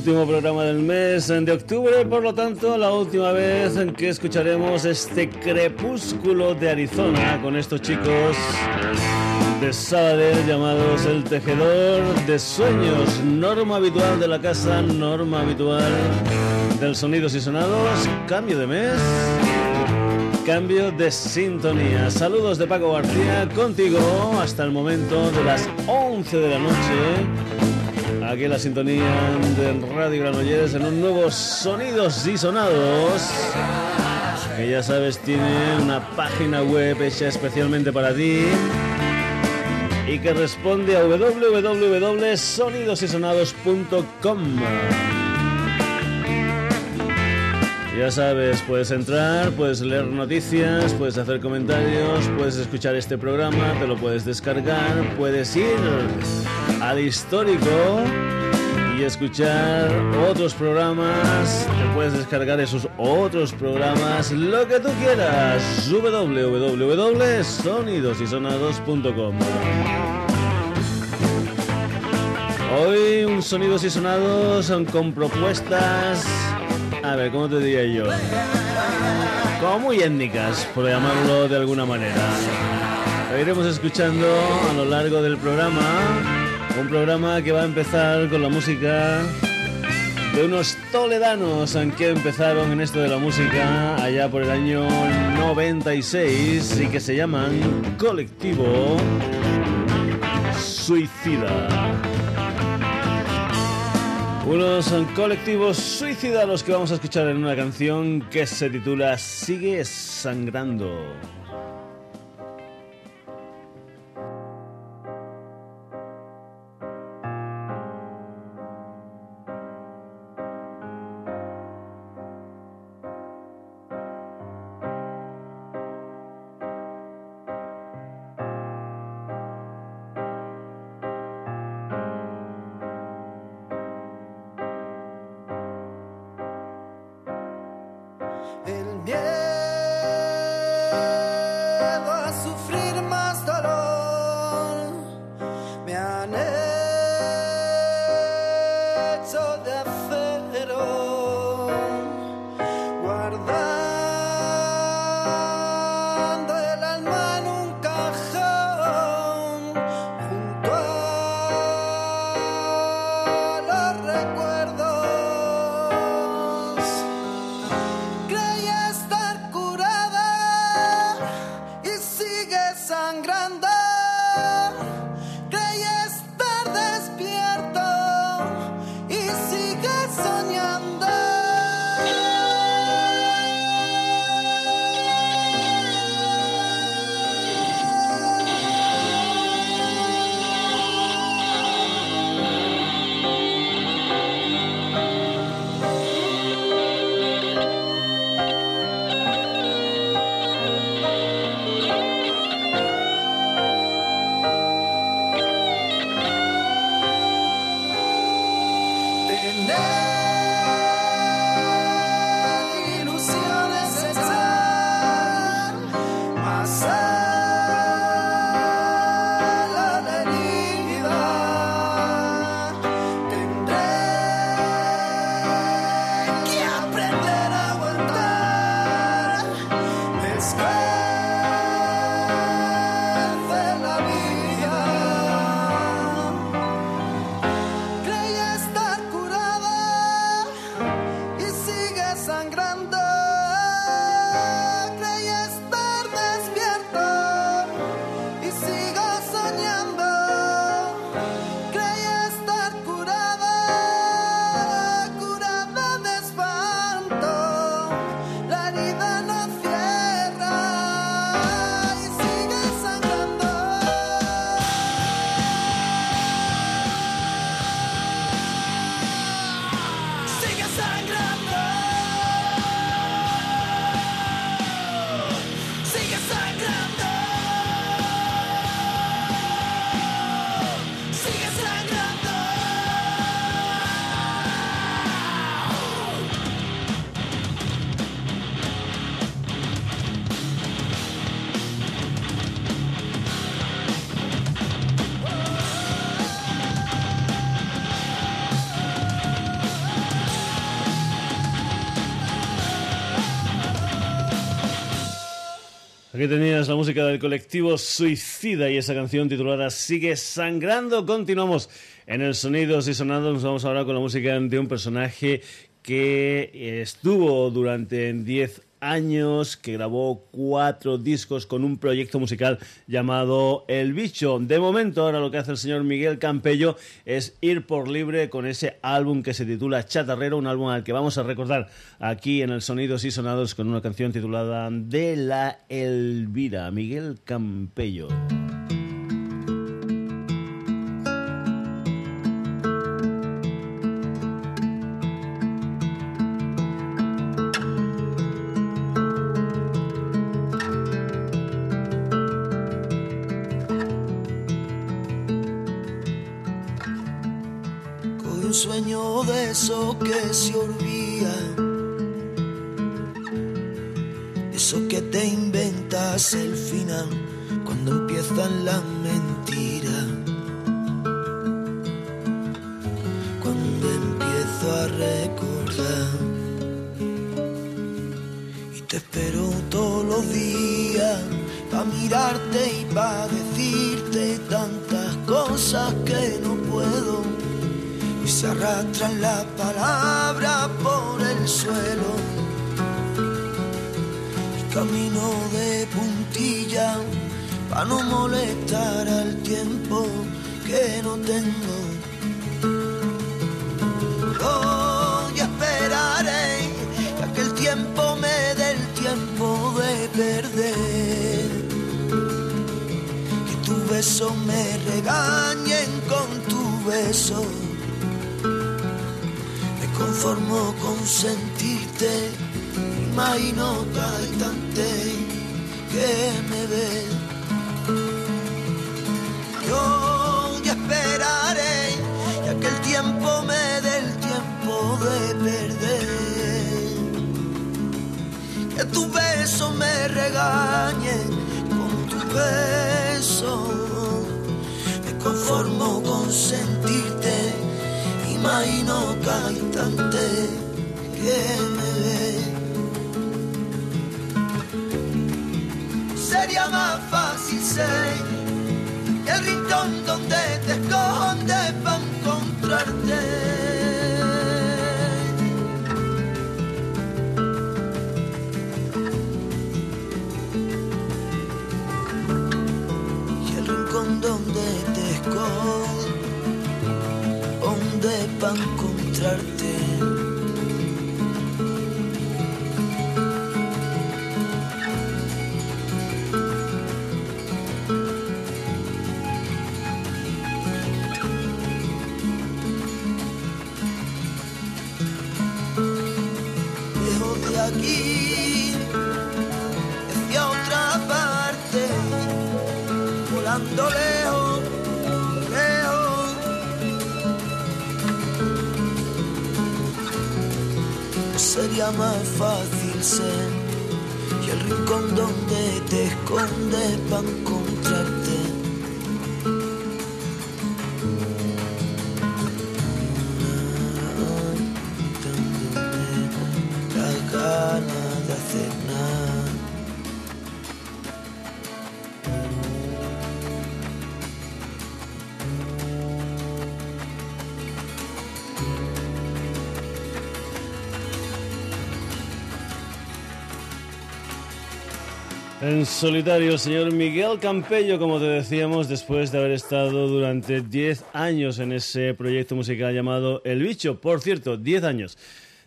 Último programa del mes de octubre, por lo tanto, la última vez en que escucharemos este crepúsculo de Arizona con estos chicos de Sabadell llamados El Tejedor de Sueños, norma habitual de la casa, norma habitual del Sonidos y Sonados, cambio de mes, cambio de sintonía. Saludos de Paco García contigo hasta el momento de las 11 de la noche aquí en la sintonía del Radio Granollers en un nuevo Sonidos y Sonados que ya sabes tiene una página web hecha especialmente para ti y que responde a www.sonidosysonados.com ya sabes, puedes entrar, puedes leer noticias, puedes hacer comentarios, puedes escuchar este programa, te lo puedes descargar, puedes ir al histórico y escuchar otros programas. Te puedes descargar esos otros programas, lo que tú quieras. www.sonidosysonados.com Hoy un Sonidos y Sonados con propuestas a ver, ¿cómo te diría yo? Como muy étnicas, por llamarlo de alguna manera. Lo iremos escuchando a lo largo del programa. Un programa que va a empezar con la música de unos toledanos que empezaron en esto de la música allá por el año 96 y que se llaman Colectivo Suicida. Unos colectivos suicidas los que vamos a escuchar en una canción que se titula Sigue sangrando. Aquí tenías la música del colectivo Suicida y esa canción titulada Sigue sangrando. Continuamos en el Sonidos y Sonados. Nos vamos ahora con la música de un personaje que estuvo durante 10 años, que grabó cuatro discos con un proyecto musical llamado El Bicho. De momento, ahora lo que hace el señor Miguel Campello es ir por libre con ese álbum que se titula Chatarrero, un álbum al que vamos a recordar aquí en el Sonidos y Sonados con una canción titulada De la Elvira. Miguel Campello. Conformo con sentirte, imagino tante que me ve. Yo ya esperaré, ya que el tiempo me dé el tiempo de perder. Que tu beso me regañe con tu beso, me conformo con sentirte imagino cada que me ve. Sería más fácil ser el rincón donde te escondes para más fácil ser y el rincón donde te escondes para encontrarte. En solitario, señor Miguel Campello, como te decíamos, después de haber estado durante 10 años en ese proyecto musical llamado El Bicho. Por cierto, 10 años.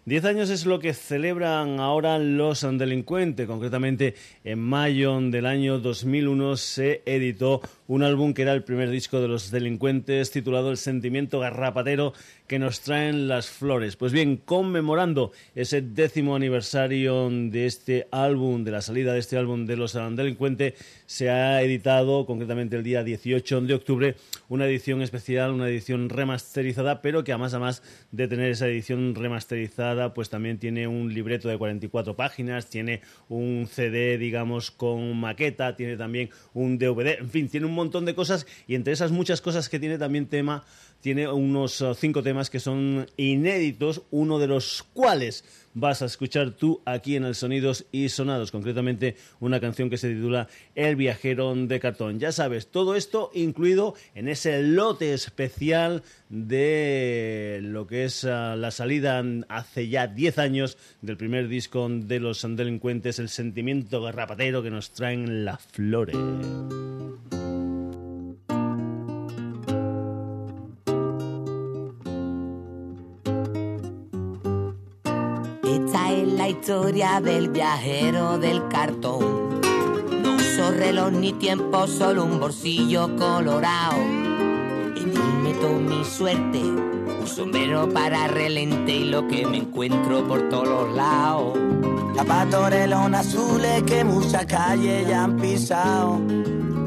Diez años es lo que celebran ahora los delincuentes. Concretamente, en mayo del año 2001 se editó un álbum que era el primer disco de los delincuentes titulado El sentimiento garrapatero que nos traen las flores. Pues bien, conmemorando ese décimo aniversario de este álbum, de la salida de este álbum de los delincuentes, se ha editado concretamente el día 18 de octubre una edición especial, una edición remasterizada, pero que además, además de tener esa edición remasterizada, pues también tiene un libreto de 44 páginas, tiene un CD, digamos, con maqueta, tiene también un DVD, en fin, tiene un montón de cosas y entre esas muchas cosas que tiene también tema, tiene unos uh, cinco temas que son inéditos, uno de los cuales vas a escuchar tú aquí en el Sonidos y Sonados, concretamente una canción que se titula El viajero de cartón. Ya sabes, todo esto incluido en ese lote especial de lo que es uh, la salida hace ya 10 años del primer disco de los delincuentes, el sentimiento garrapatero que nos traen las flores. Historia del viajero del cartón. No uso reloj ni tiempo, solo un bolsillo colorado. En él meto mi suerte, un sombrero para relente y lo que me encuentro por todos lados. Zapatos relón azules que muchas calles ya han pisado.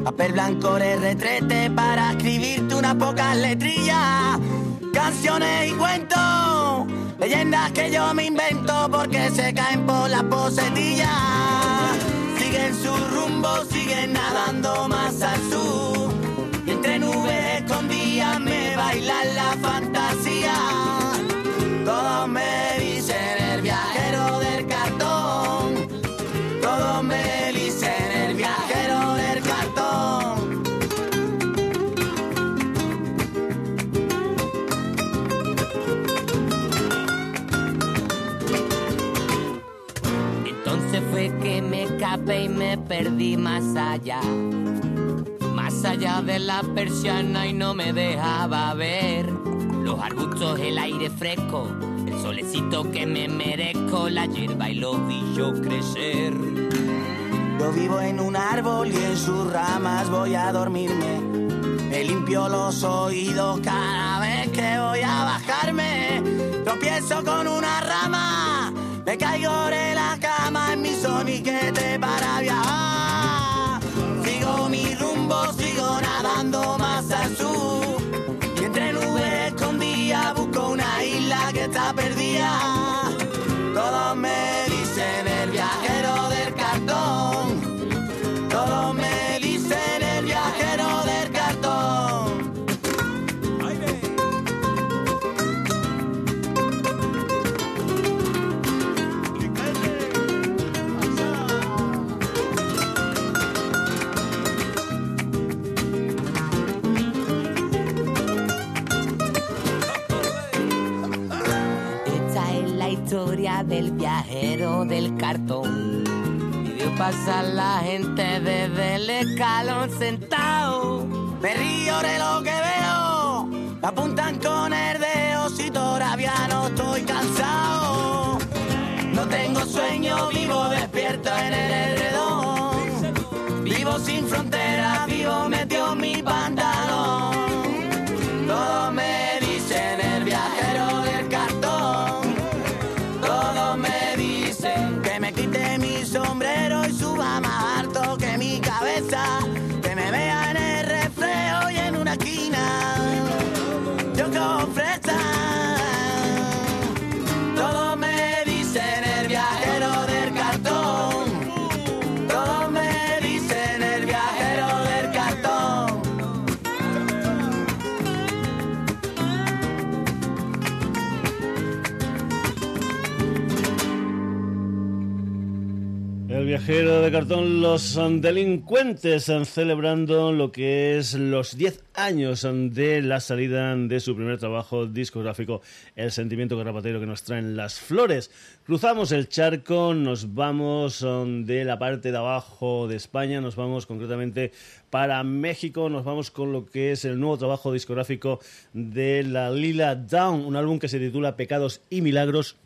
Papel blanco de retrete para escribirte unas pocas letrillas. Canciones y cuentos Leyendas que yo me invento porque se caen por la posetilla. Siguen su rumbo, siguen nadando más al sur. Perdí más allá. Más allá de la persiana y no me dejaba ver. Los arbustos, el aire fresco, el solecito que me merezco, la hierba y los yo crecer. Yo vivo en un árbol y en sus ramas voy a dormirme. Me limpio los oídos cada vez que voy a bajarme. Tropiezo con una rama, me caigo de la cama en mi soniquete para viajar. Historia del viajero del cartón. Vio pasar la gente desde el escalón sentado. Me río de lo que veo. Me apuntan con el dedo si todavía no estoy cansado. No tengo sueño, vivo despierto en el edredón. Vivo sin fronteras, vivo metido en mi De cartón, los delincuentes celebrando lo que es los 10 años de la salida de su primer trabajo discográfico, El sentimiento garrapatero que nos traen las flores. Cruzamos el charco, nos vamos um, de la parte de abajo de España, nos vamos concretamente para México, nos vamos con lo que es el nuevo trabajo discográfico de la Lila Down, un álbum que se titula Pecados y Milagros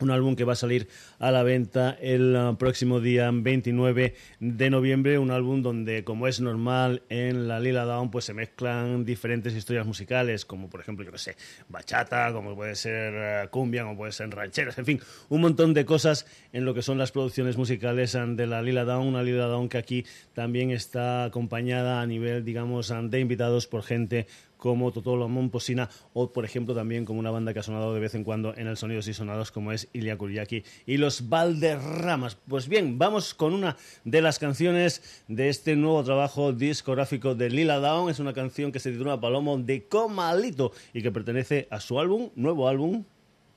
un álbum que va a salir a la venta el uh, próximo día 29 de noviembre, un álbum donde, como es normal en la Lila Down, pues se mezclan diferentes historias musicales, como por ejemplo, yo que sé, bachata, como puede ser uh, cumbia, como puede ser rancheras, en fin, un montón de cosas en lo que son las producciones musicales um, de la Lila Down, una Lila Down que aquí también está acompañada a nivel, digamos, de invitados por gente como Totolo Momposina o, por ejemplo, también como una banda que ha sonado de vez en cuando en el Sonidos y Sonados como es Ilya Kuryaki y los Valderramas. Pues bien, vamos con una de las canciones de este nuevo trabajo discográfico de Lila Down. Es una canción que se titula Palomo de Comalito y que pertenece a su álbum, nuevo álbum,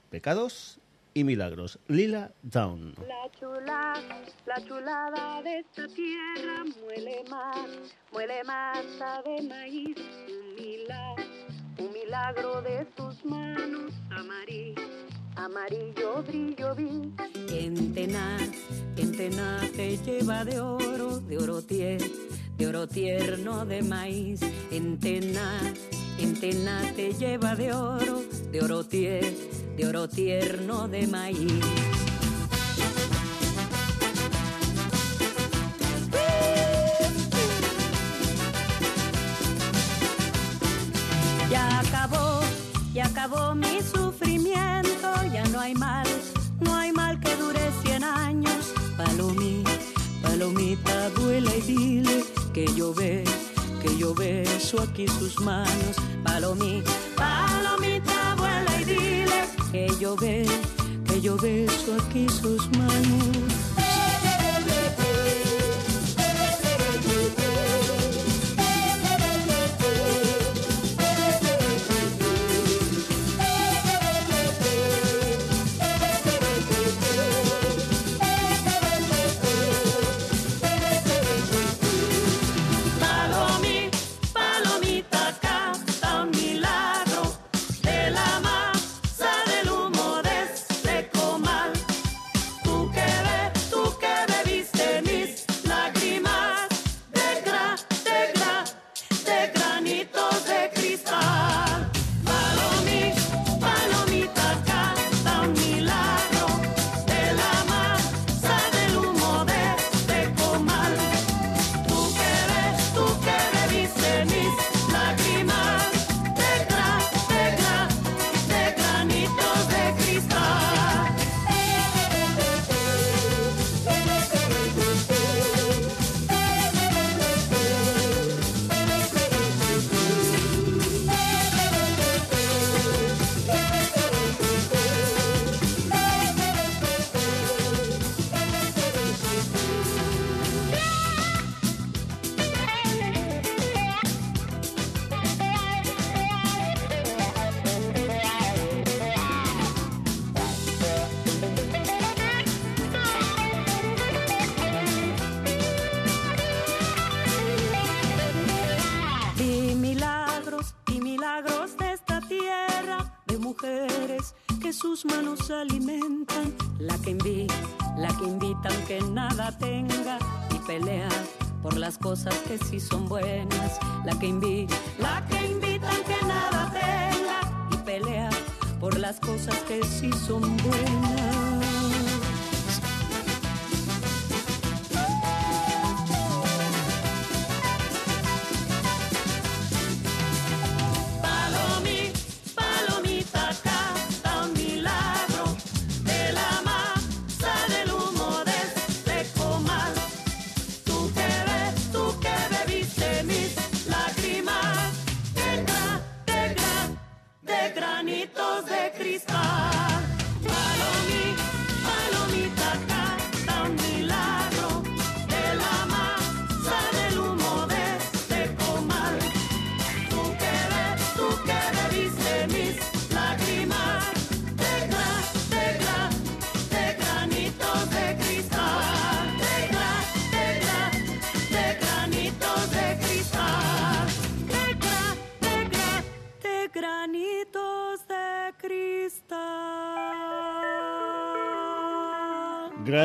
Pecados y milagros. Lila Down. La chula, la chulada de esta tierra muele más, muele masa de maíz, un milagro, un milagro de tus manos, amarillo, amarillo brillo vi. En tenaz, te lleva de oro, de oro tierno, de oro tierno de maíz, en tenaz, te lleva de oro, de oro tierno de oro tierno de maíz. Ya acabó, ya acabó mi vuela y dile que yo ve, que yo beso aquí sus manos. Palomita, palomita, vuela y dile que yo ve, que yo beso aquí sus manos.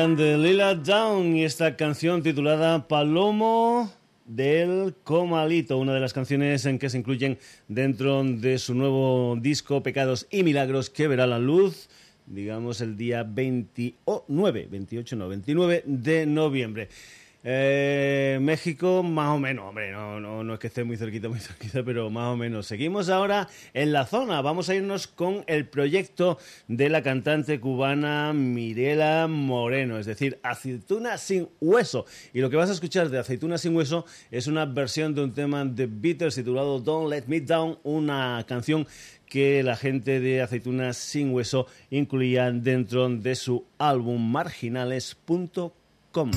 Grande Lila Down y esta canción titulada Palomo del Comalito, una de las canciones en que se incluyen dentro de su nuevo disco Pecados y Milagros que verá la luz, digamos, el día 29, 28, no, 29 de noviembre. Eh, México, más o menos, hombre, no, no, no es que esté muy cerquita, muy cerquita, pero más o menos. Seguimos ahora en la zona. Vamos a irnos con el proyecto de la cantante cubana Mirela Moreno, es decir, Aceituna sin hueso. Y lo que vas a escuchar de Aceituna sin hueso es una versión de un tema de Beatles titulado Don't Let Me Down, una canción que la gente de Aceitunas sin Hueso incluía dentro de su álbum marginales.com.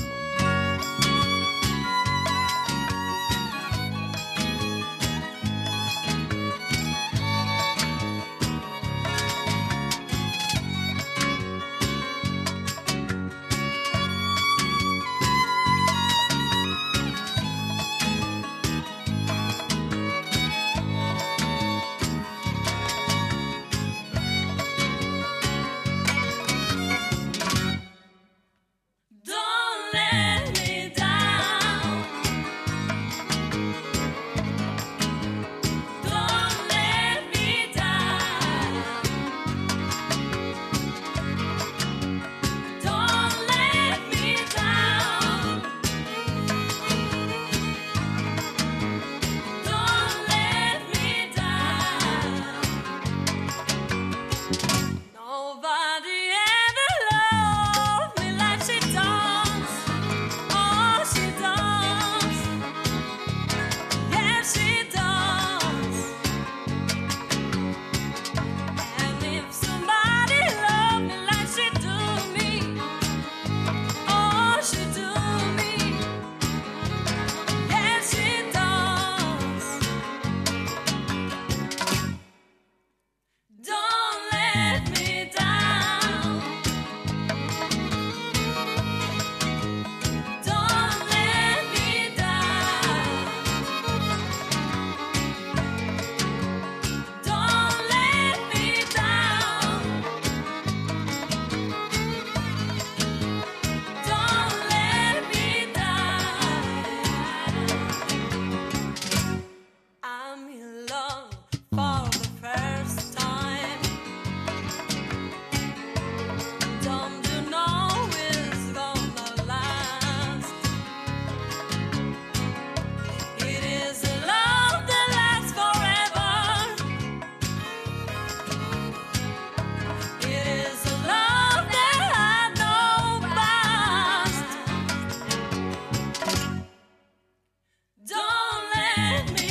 Me.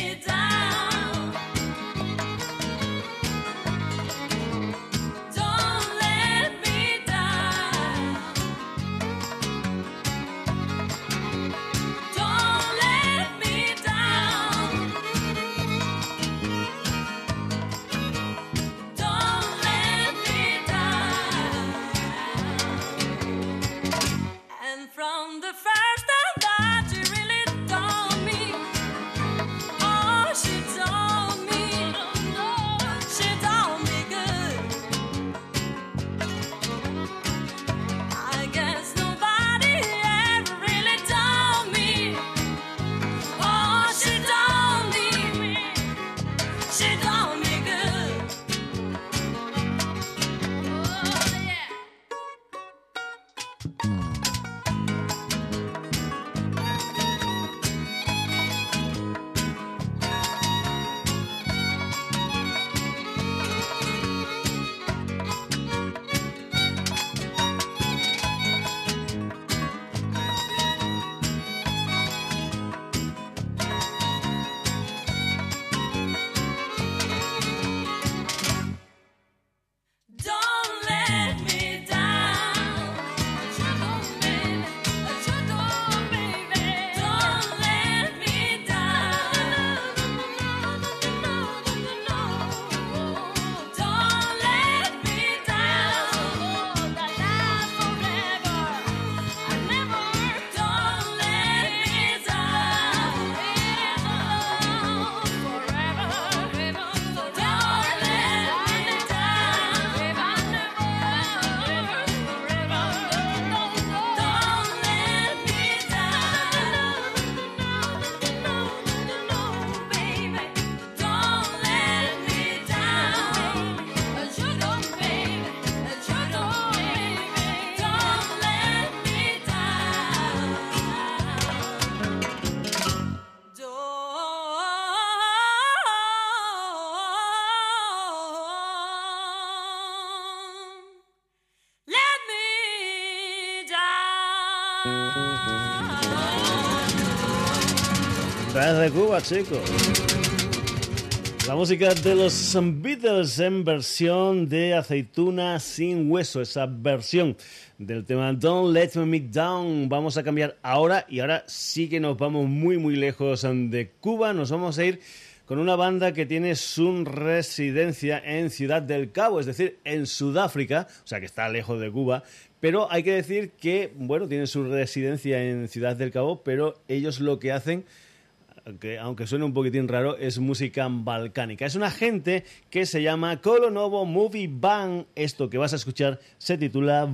De Cuba, chicos. La música de los Beatles en versión de aceituna sin hueso, esa versión del tema Don't Let Me Down. Vamos a cambiar ahora y ahora sí que nos vamos muy muy lejos de Cuba. Nos vamos a ir con una banda que tiene su residencia en Ciudad del Cabo, es decir, en Sudáfrica, o sea que está lejos de Cuba, pero hay que decir que, bueno, tiene su residencia en Ciudad del Cabo, pero ellos lo que hacen que aunque suene un poquitín raro, es música balcánica. Es una gente que se llama Colonovo Movie Band. Esto que vas a escuchar se titula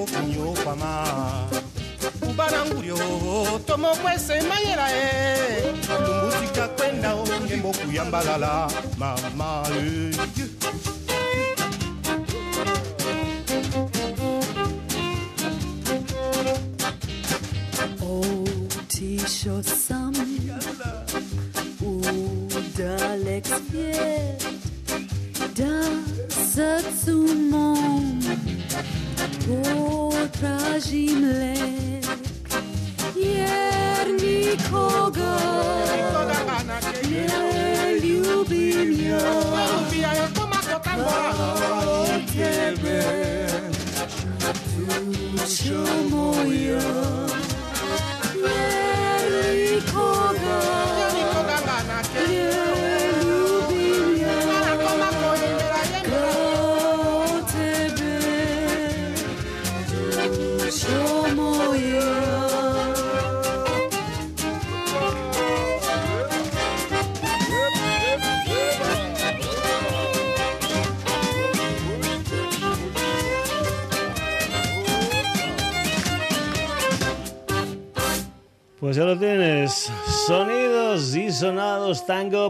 mokunyo kwama kubana ngulio tomokwese mayela e lumbutika kwenda o ndembo kuyambalala mama eh, e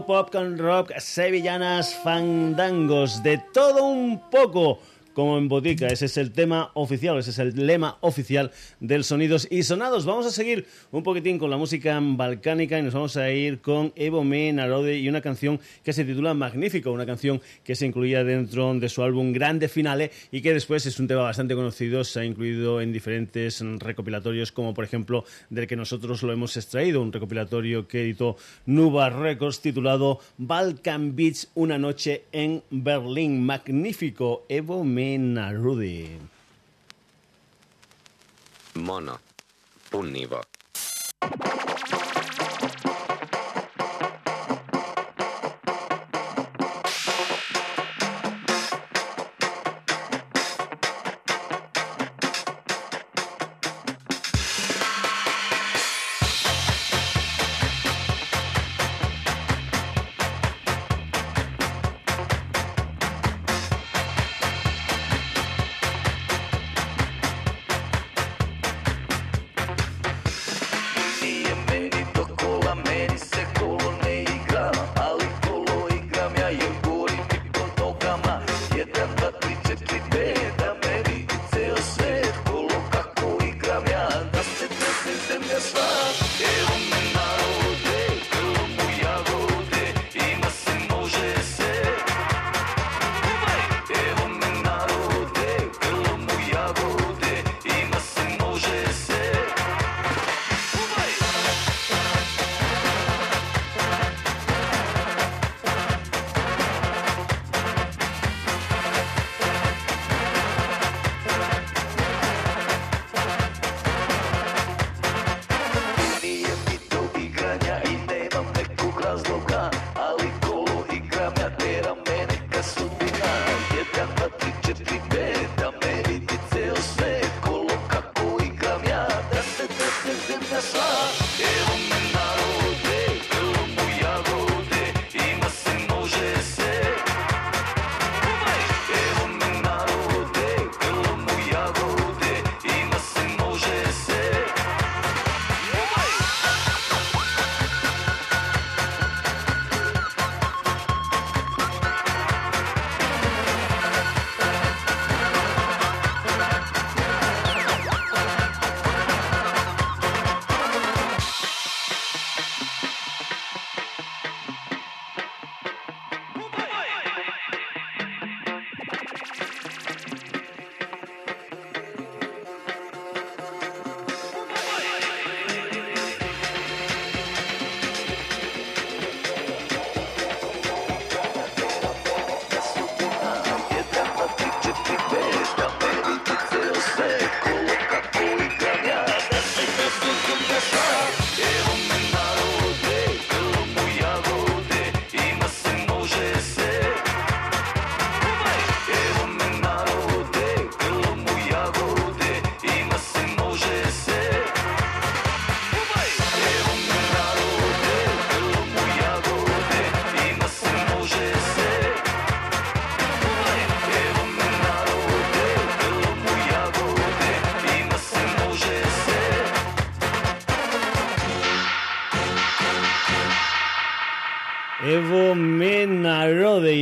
pop con rock, sevillanas, fandangos, de todo un poco como en botica. Ese es el tema oficial, ese es el lema oficial del Sonidos y Sonados. Vamos a seguir un poquitín con la música balcánica y nos vamos a ir con Evo Me Narode y una canción que se titula Magnífico, una canción que se incluía dentro de su álbum Grande Finale y que después es un tema bastante conocido, se ha incluido en diferentes recopilatorios como por ejemplo del que nosotros lo hemos extraído, un recopilatorio que editó Nuba Records titulado Balkan Beach, una noche en Berlín. Magnífico, Evo Mena Rudy. Mono. Punnivo.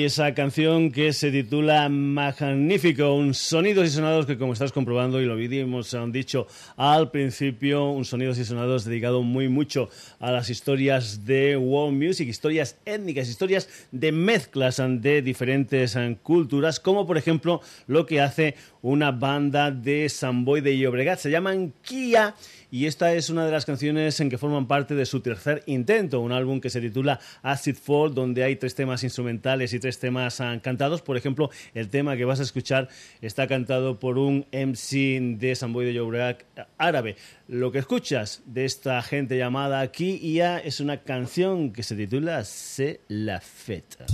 Esa canción que se titula Magnífico, un sonidos y sonados que como estás comprobando y lo vimos, han dicho al principio, un sonidos y sonados dedicado muy mucho a las historias de world music, historias étnicas, historias de mezclas de diferentes culturas, como por ejemplo lo que hace una banda de Samboy de Llobregat, se llaman Kia y esta es una de las canciones en que forman parte de su tercer intento, un álbum que se titula Acid Fall, donde hay tres temas instrumentales y tres temas ah, cantados. Por ejemplo, el tema que vas a escuchar está cantado por un MC de Samboy de Llobregat árabe. Lo que escuchas de esta gente llamada Kia es una canción que se titula C'est la fête.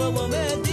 Babama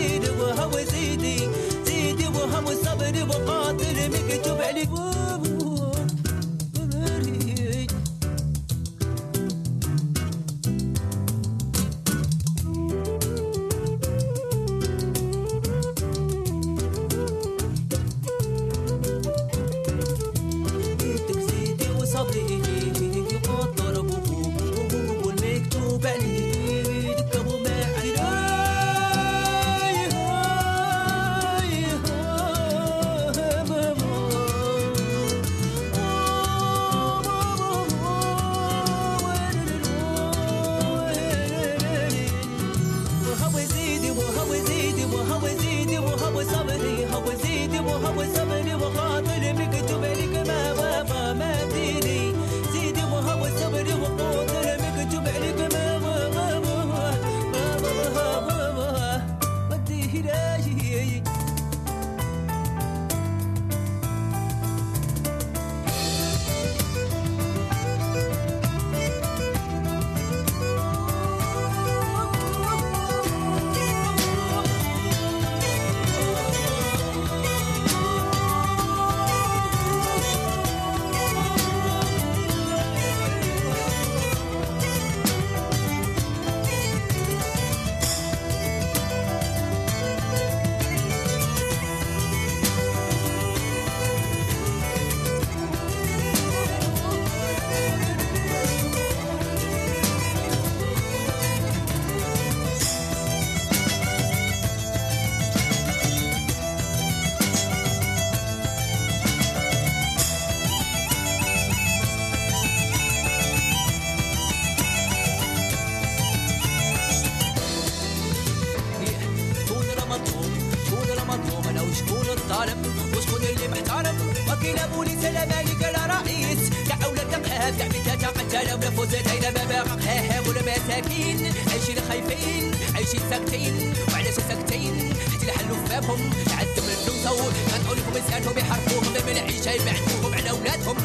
خايفين عايشين خايفين عايشين ساكتين وعلاش ساكتين حيت يحلوا في بابهم. تعذب النوتو كنعولهم لسانهم يحرفوهم من العيشة يبعدوهم على ولادهم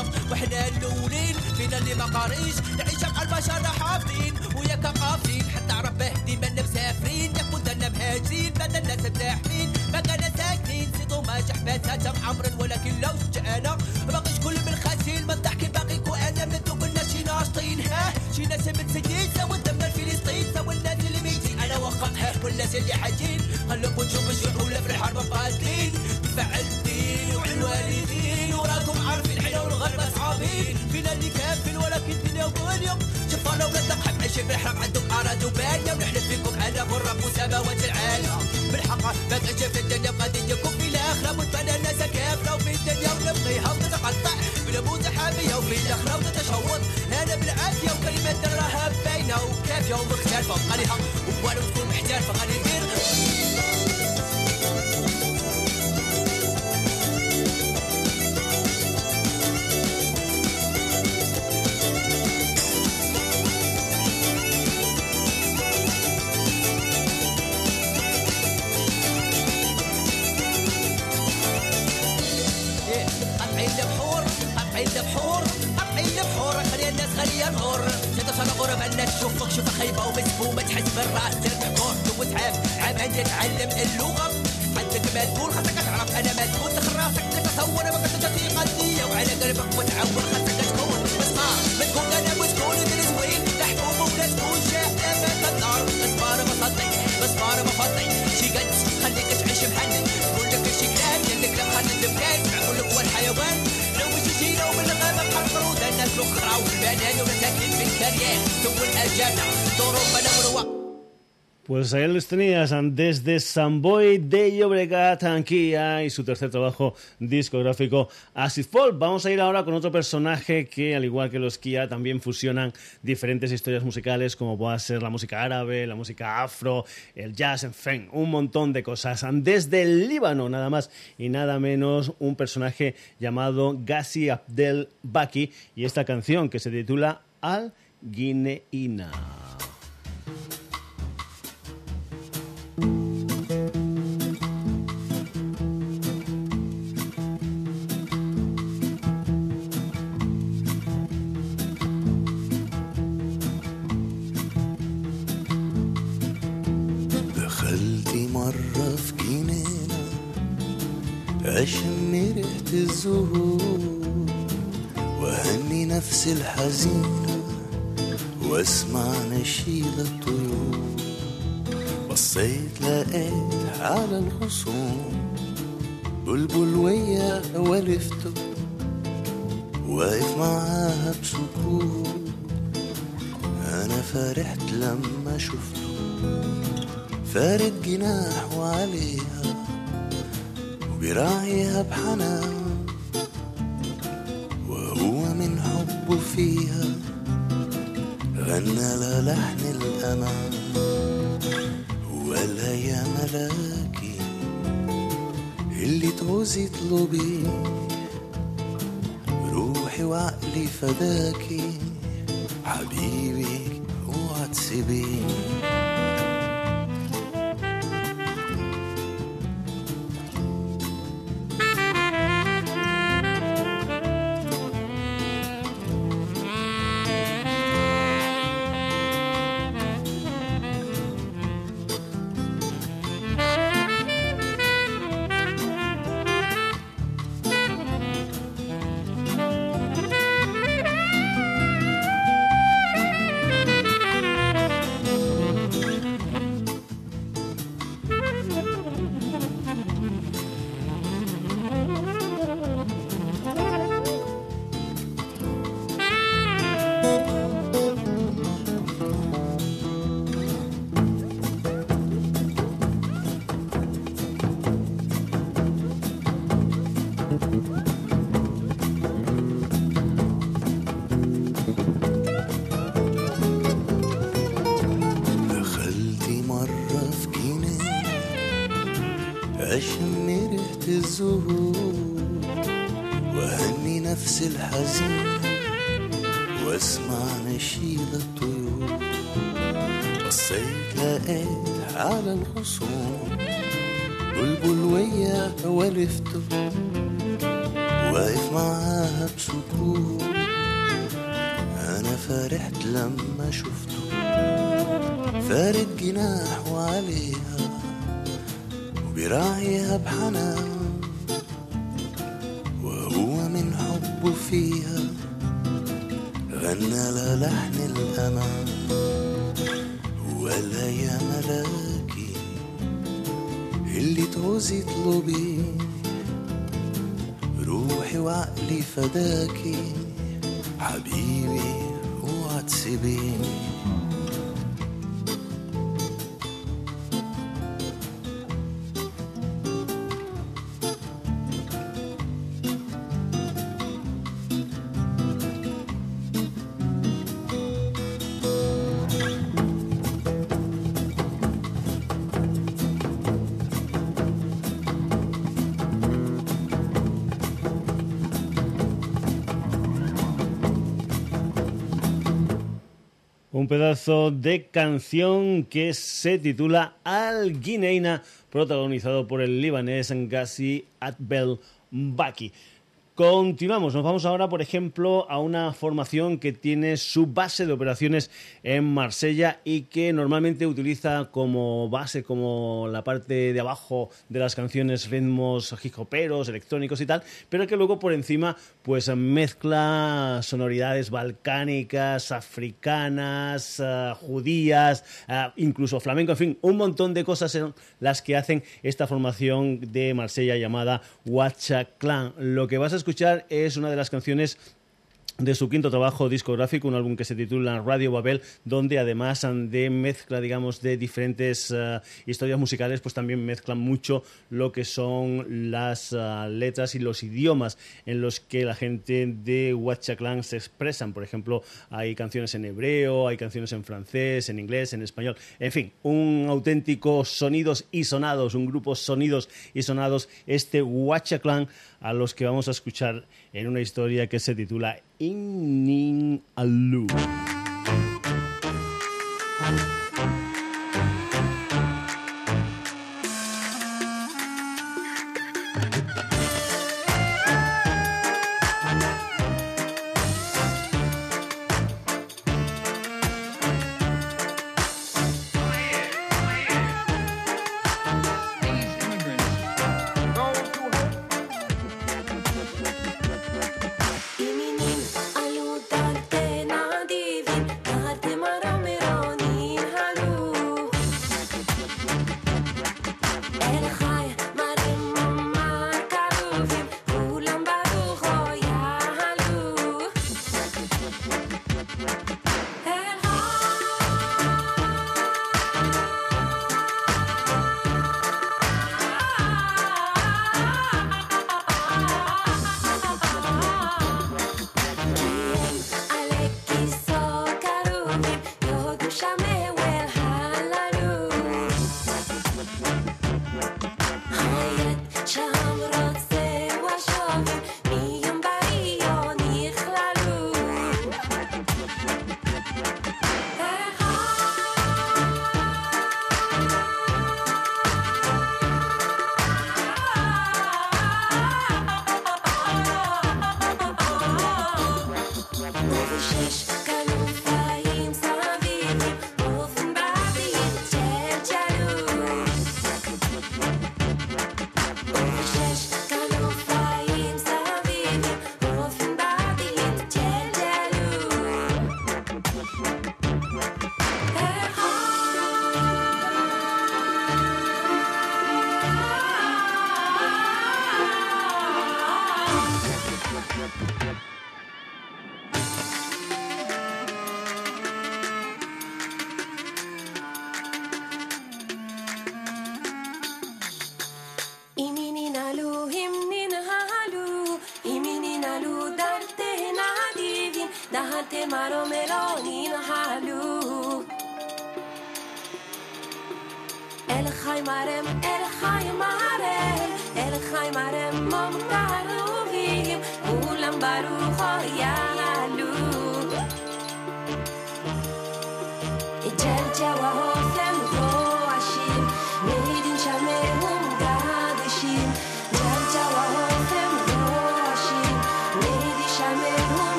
المغاربة وحنا الأولين فينا اللي ما قاريش. نعيش مع البشر حافظين وياك قافين حتى ربه ديما مسافرين. ياك كنا مهاجرين بدل الناس متاحمين بقانا ساكنين سيدو ما جحباتها عمرا ولكن لو جانا باقي شكون من الخاسين ما الضحك باقي كو أنا من الناس شي ناشطين ها شي ناس متسجين سوا دمنا الفلسطين سوا الناس اللي ميتين. أنا وقفها والناس اللي حاجين. خلوكم تشوفوا الشعولة في الحرب قاتلين نعيش في الدنيا بغادي يكون في الاخره متفنى الناس كيف وفي الدنيا ونبقيها ونتقطع بنموت حاميه وفي الاخره ونتشوط أنا بالعافيه وكلمه راها باينه وكافيه ومخ تتكلم اللغة. عندك ما تقول خاصك تعرف أنا ما تقول تخراسك تتصور ما كنت في قضية. وعلى قلبك وتعور خاصك تكون اسمع ما تقول أنا وتكون زوين لا تحكم ولا تكون شاهدة ما تنار اصبر ما صدق اصبر ما فضي شي قد خليك تعيش مهني تقول لك شي كلام؟ يلك لا تبكي مكان معقول هو الحيوان؟ لو مش شي لو من الغابة قطرو الناس الأخرى والبنان ومساكين في الكريان تو الأجانة طرق منورة Pues ahí los tenías desde Samboy de Llobregat, Anquilla y su tercer trabajo discográfico Acid Fall. Vamos a ir ahora con otro personaje que, al igual que los Kia, también fusionan diferentes historias musicales como pueda ser la música árabe, la música afro, el jazz, en fin, un montón de cosas. Desde el Líbano, nada más y nada menos, un personaje llamado Ghazi Abdel Baki y esta canción que se titula Al دخلتي مرة في جنينة ريحة الزهور وأهني نفسي الحزينة وأسمع نشيد الطيور بصيت لقيت على الخصوم بلبل ويا ولفته واقف معاها بسكوت أنا فرحت لما شفته فارد جناح وعليها وبراعيها بحنان. وهو من حبه فيها غنى للحن الأمان. وقالها يا ملاكي اللي تعوزي اطلبي. روحي وعقلي فداكي حبيبي اوعى تسيبيني لقيت على الخصوم. بلبل ويا ولفته واقف معاها بسكوت أنا فرحت لما شفته. فارد جناح وعليها وبراعيها بحنان. وهو من حبه فيها غنى للحن الأمان. وقالها يا ملاكي اللي تعوزي اطلبي روحي وعقلي فداكي. حبيبي اوعى تسيبيني. Un pedazo de canción que se titula Al Guineina, protagonizado por el libanés Ghazi Atbel Baki. Continuamos, nos vamos ahora, por ejemplo, a una formación que tiene su base de operaciones en Marsella y que normalmente utiliza como base, como la parte de abajo de las canciones, ritmos hip hoperos, electrónicos y tal, pero que luego por encima pues mezcla sonoridades balcánicas, africanas, uh, judías, uh, incluso flamenco, en fin, un montón de cosas son las que hacen esta formación de Marsella llamada Huacha Clan. Lo que vas a es una de las canciones de su quinto trabajo discográfico, un álbum que se titula Radio Babel, donde además de mezcla, digamos, de diferentes uh, historias musicales, pues también mezclan mucho lo que son las uh, letras y los idiomas en los que la gente de Huachaclan se expresan. Por ejemplo, hay canciones en hebreo, hay canciones en francés, en inglés, en español, en fin, un auténtico sonidos y sonados, un grupo sonidos y sonados, este Huachaclan a los que vamos a escuchar en una historia que se titula In Alu.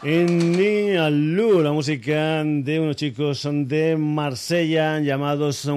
Lu, la música de unos chicos de Marsella llamados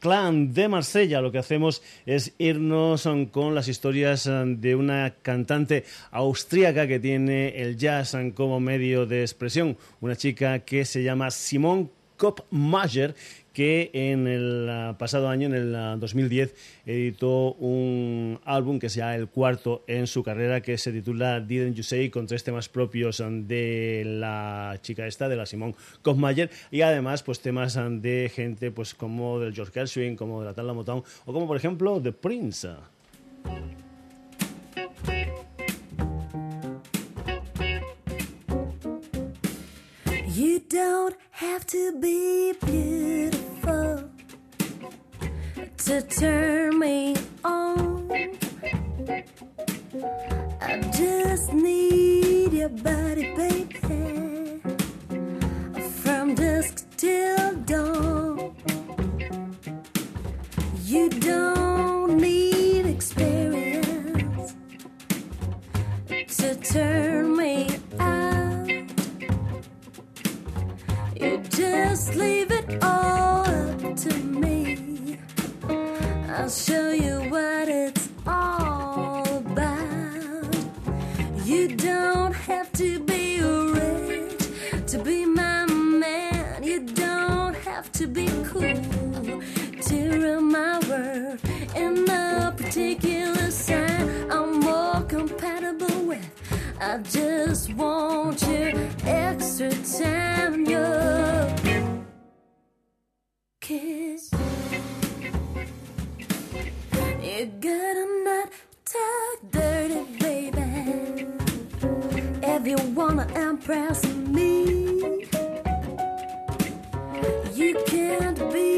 Clan de Marsella. Lo que hacemos es irnos con las historias de una cantante austríaca que tiene el jazz como medio de expresión. Una chica que se llama Simone Kopmacher que en el ah, pasado año, en el 2010, ah, editó un álbum que sea el cuarto en su carrera, que se titula Didn't You Say, con tres temas propios ah, de la chica esta, de la Simón Kosmayer, y además pues temas de gente pues como del George Gershwin, como de la Tala Motown, o como por ejemplo The Prince. to turn me on. I just need your body, baby, from dusk till dawn. You don't need experience to turn me out. You just leave. I'll show you what it's all about. You don't have to be rich to be my man. You don't have to be cool to rule my world. In no particular sign, I'm more compatible with. I just want your extra time, your kiss. You gotta not talk dirty, baby. If you wanna impress me, you can't be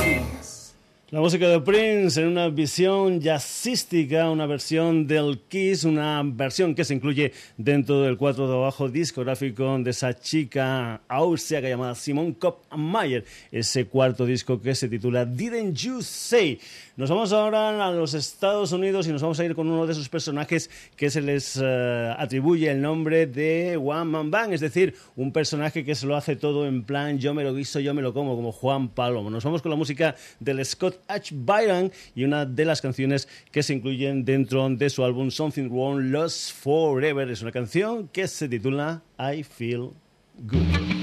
Kiss. La música de Prince en una visión jazzística, una versión del Kiss, una versión que se incluye dentro del cuarto de abajo discográfico de esa chica austriaca llamada Simone Kopf-Mayer, ese cuarto disco que se titula Didn't You Say. Nos vamos ahora a los Estados Unidos y nos vamos a ir con uno de esos personajes que se les eh, atribuye el nombre de One Man Band, es decir, un personaje que se lo hace todo en plan yo me lo guiso, yo me lo como, como Juan Palomo. Nos vamos con la música del Scott H. Byron y una de las canciones que se incluyen dentro de su álbum Something Wrong Lost Forever. Es una canción que se titula I Feel Good.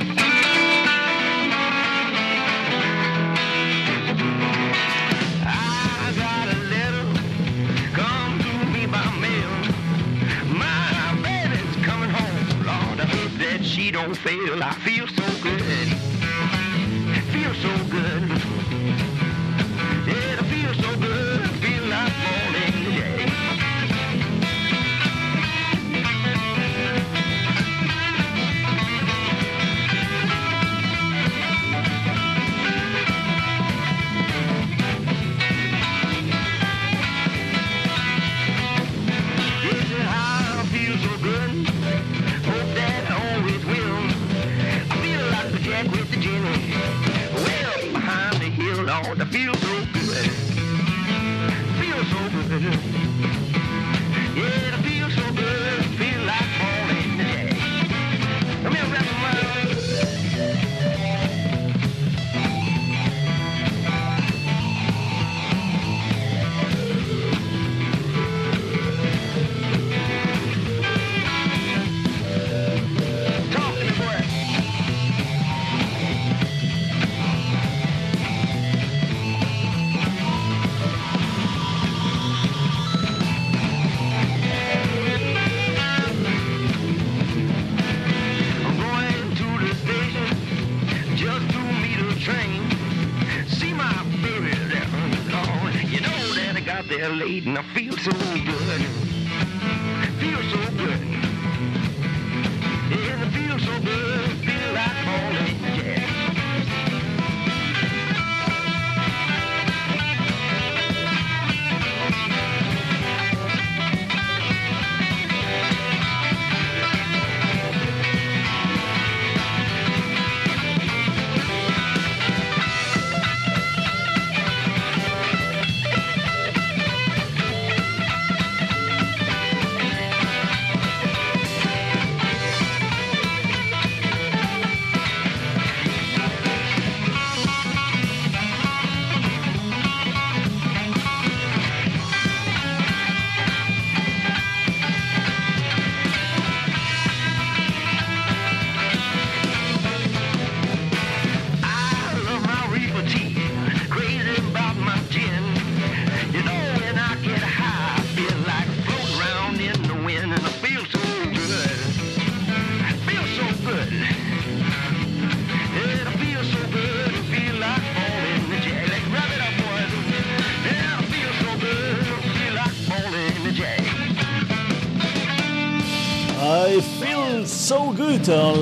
Lord, feel so good. Feel so good.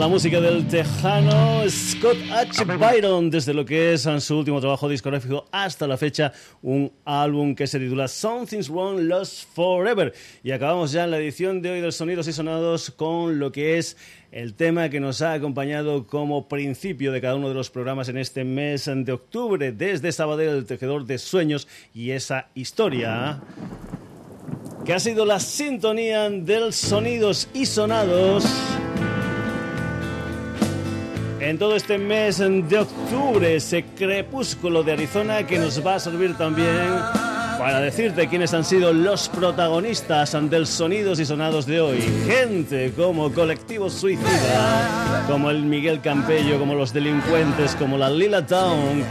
La música del tejano Scott H. Byron, desde lo que es su último trabajo discográfico hasta la fecha, un álbum que se titula Something's Wrong, Lost Forever. Y acabamos ya en la edición de hoy del Sonidos y Sonados con lo que es el tema que nos ha acompañado como principio de cada uno de los programas en este mes de octubre, desde Sabadell, el tejedor de sueños y esa historia que ha sido la sintonía del sonidos y sonados en todo este mes de octubre, ese crepúsculo de Arizona que nos va a servir también para decirte quiénes han sido los protagonistas del sonidos y sonados de hoy. Gente como Colectivo Suicida, como el Miguel Campello, como los delincuentes, como la Lila Town,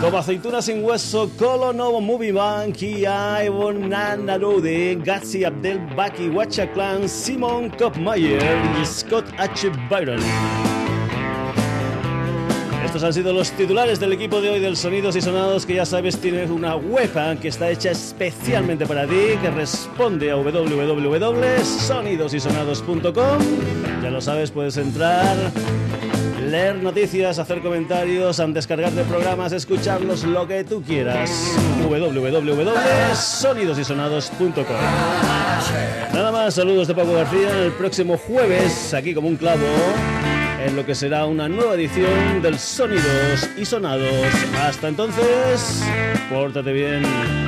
como Aceituna Sin Hueso, Colo Novo Movie Bank, y Ivon Nanarude, Gatsi Abdel Baki, Wacha Clan, Simon Kopmayer y Scott H. Byron. Estos han sido los titulares del equipo de hoy del Sonidos y Sonados, que ya sabes tiene una web ¿eh? que está hecha especialmente para ti, que responde a www.sonidosysonados.com. Ya lo sabes, puedes entrar, leer noticias, hacer comentarios, descargar de programas, escucharlos, lo que tú quieras. www.sonidosysonados.com. Nada más, saludos de Paco García. El próximo jueves, aquí como un clavo en lo que será una nueva edición del Sonidos y Sonados. Hasta entonces, pórtate bien.